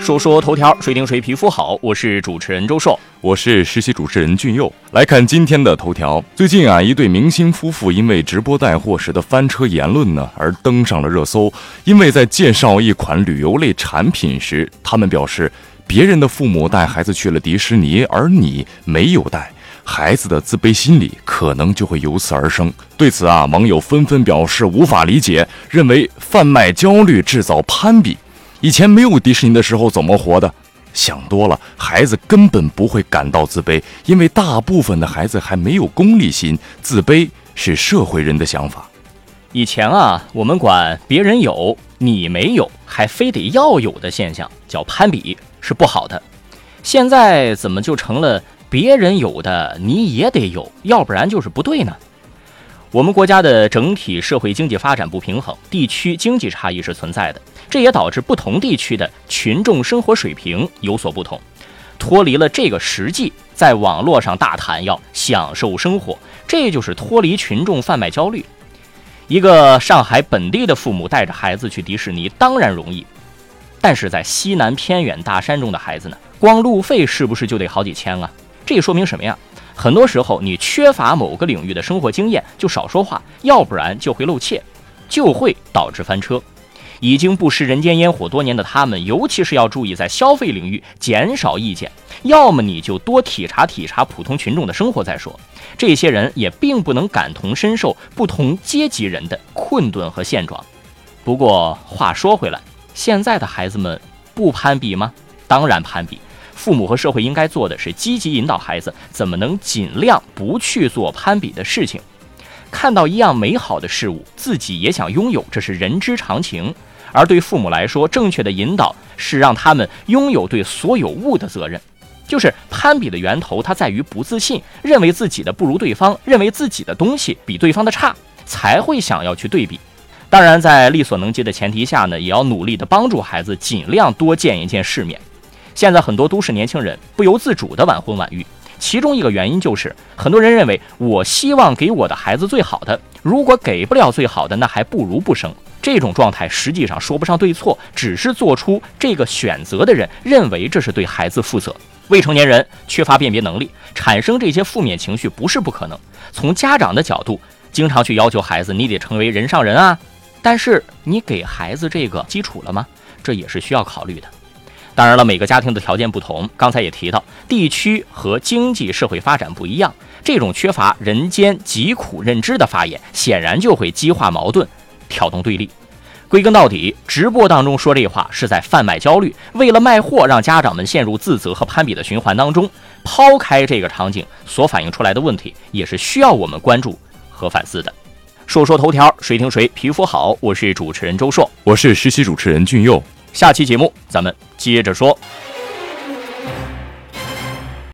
说说头条，谁顶谁皮肤好？我是主持人周硕，我是实习主持人俊佑。来看今天的头条。最近啊，一对明星夫妇因为直播带货时的翻车言论呢，而登上了热搜。因为在介绍一款旅游类产品时，他们表示别人的父母带孩子去了迪士尼，而你没有带，孩子的自卑心理可能就会由此而生。对此啊，网友纷纷表示无法理解，认为贩卖焦虑，制造攀比。以前没有迪士尼的时候怎么活的？想多了，孩子根本不会感到自卑，因为大部分的孩子还没有功利心。自卑是社会人的想法。以前啊，我们管别人有你没有，还非得要有的现象叫攀比，是不好的。现在怎么就成了别人有的你也得有，要不然就是不对呢？我们国家的整体社会经济发展不平衡，地区经济差异是存在的，这也导致不同地区的群众生活水平有所不同。脱离了这个实际，在网络上大谈要享受生活，这就是脱离群众贩卖焦虑。一个上海本地的父母带着孩子去迪士尼，当然容易，但是在西南偏远大山中的孩子呢，光路费是不是就得好几千啊？这说明什么呀？很多时候，你缺乏某个领域的生活经验，就少说话，要不然就会露怯，就会导致翻车。已经不食人间烟火多年的他们，尤其是要注意在消费领域减少意见。要么你就多体察体察普通群众的生活再说。这些人也并不能感同身受不同阶级人的困顿和现状。不过话说回来，现在的孩子们不攀比吗？当然攀比。父母和社会应该做的是积极引导孩子怎么能尽量不去做攀比的事情。看到一样美好的事物，自己也想拥有，这是人之常情。而对父母来说，正确的引导是让他们拥有对所有物的责任。就是攀比的源头，它在于不自信，认为自己的不如对方，认为自己的东西比对方的差，才会想要去对比。当然，在力所能及的前提下呢，也要努力的帮助孩子尽量多见一见世面。现在很多都市年轻人不由自主的晚婚晚育，其中一个原因就是很多人认为我希望给我的孩子最好的，如果给不了最好的，那还不如不生。这种状态实际上说不上对错，只是做出这个选择的人认为这是对孩子负责。未成年人缺乏辨别能力，产生这些负面情绪不是不可能。从家长的角度，经常去要求孩子你得成为人上人啊，但是你给孩子这个基础了吗？这也是需要考虑的。当然了，每个家庭的条件不同，刚才也提到，地区和经济社会发展不一样，这种缺乏人间疾苦认知的发言，显然就会激化矛盾，挑动对立。归根到底，直播当中说这话是在贩卖焦虑，为了卖货，让家长们陷入自责和攀比的循环当中。抛开这个场景所反映出来的问题，也是需要我们关注和反思的。说说头条，谁听谁皮肤好？我是主持人周硕，我是实习主持人俊佑。下期节目咱们接着说。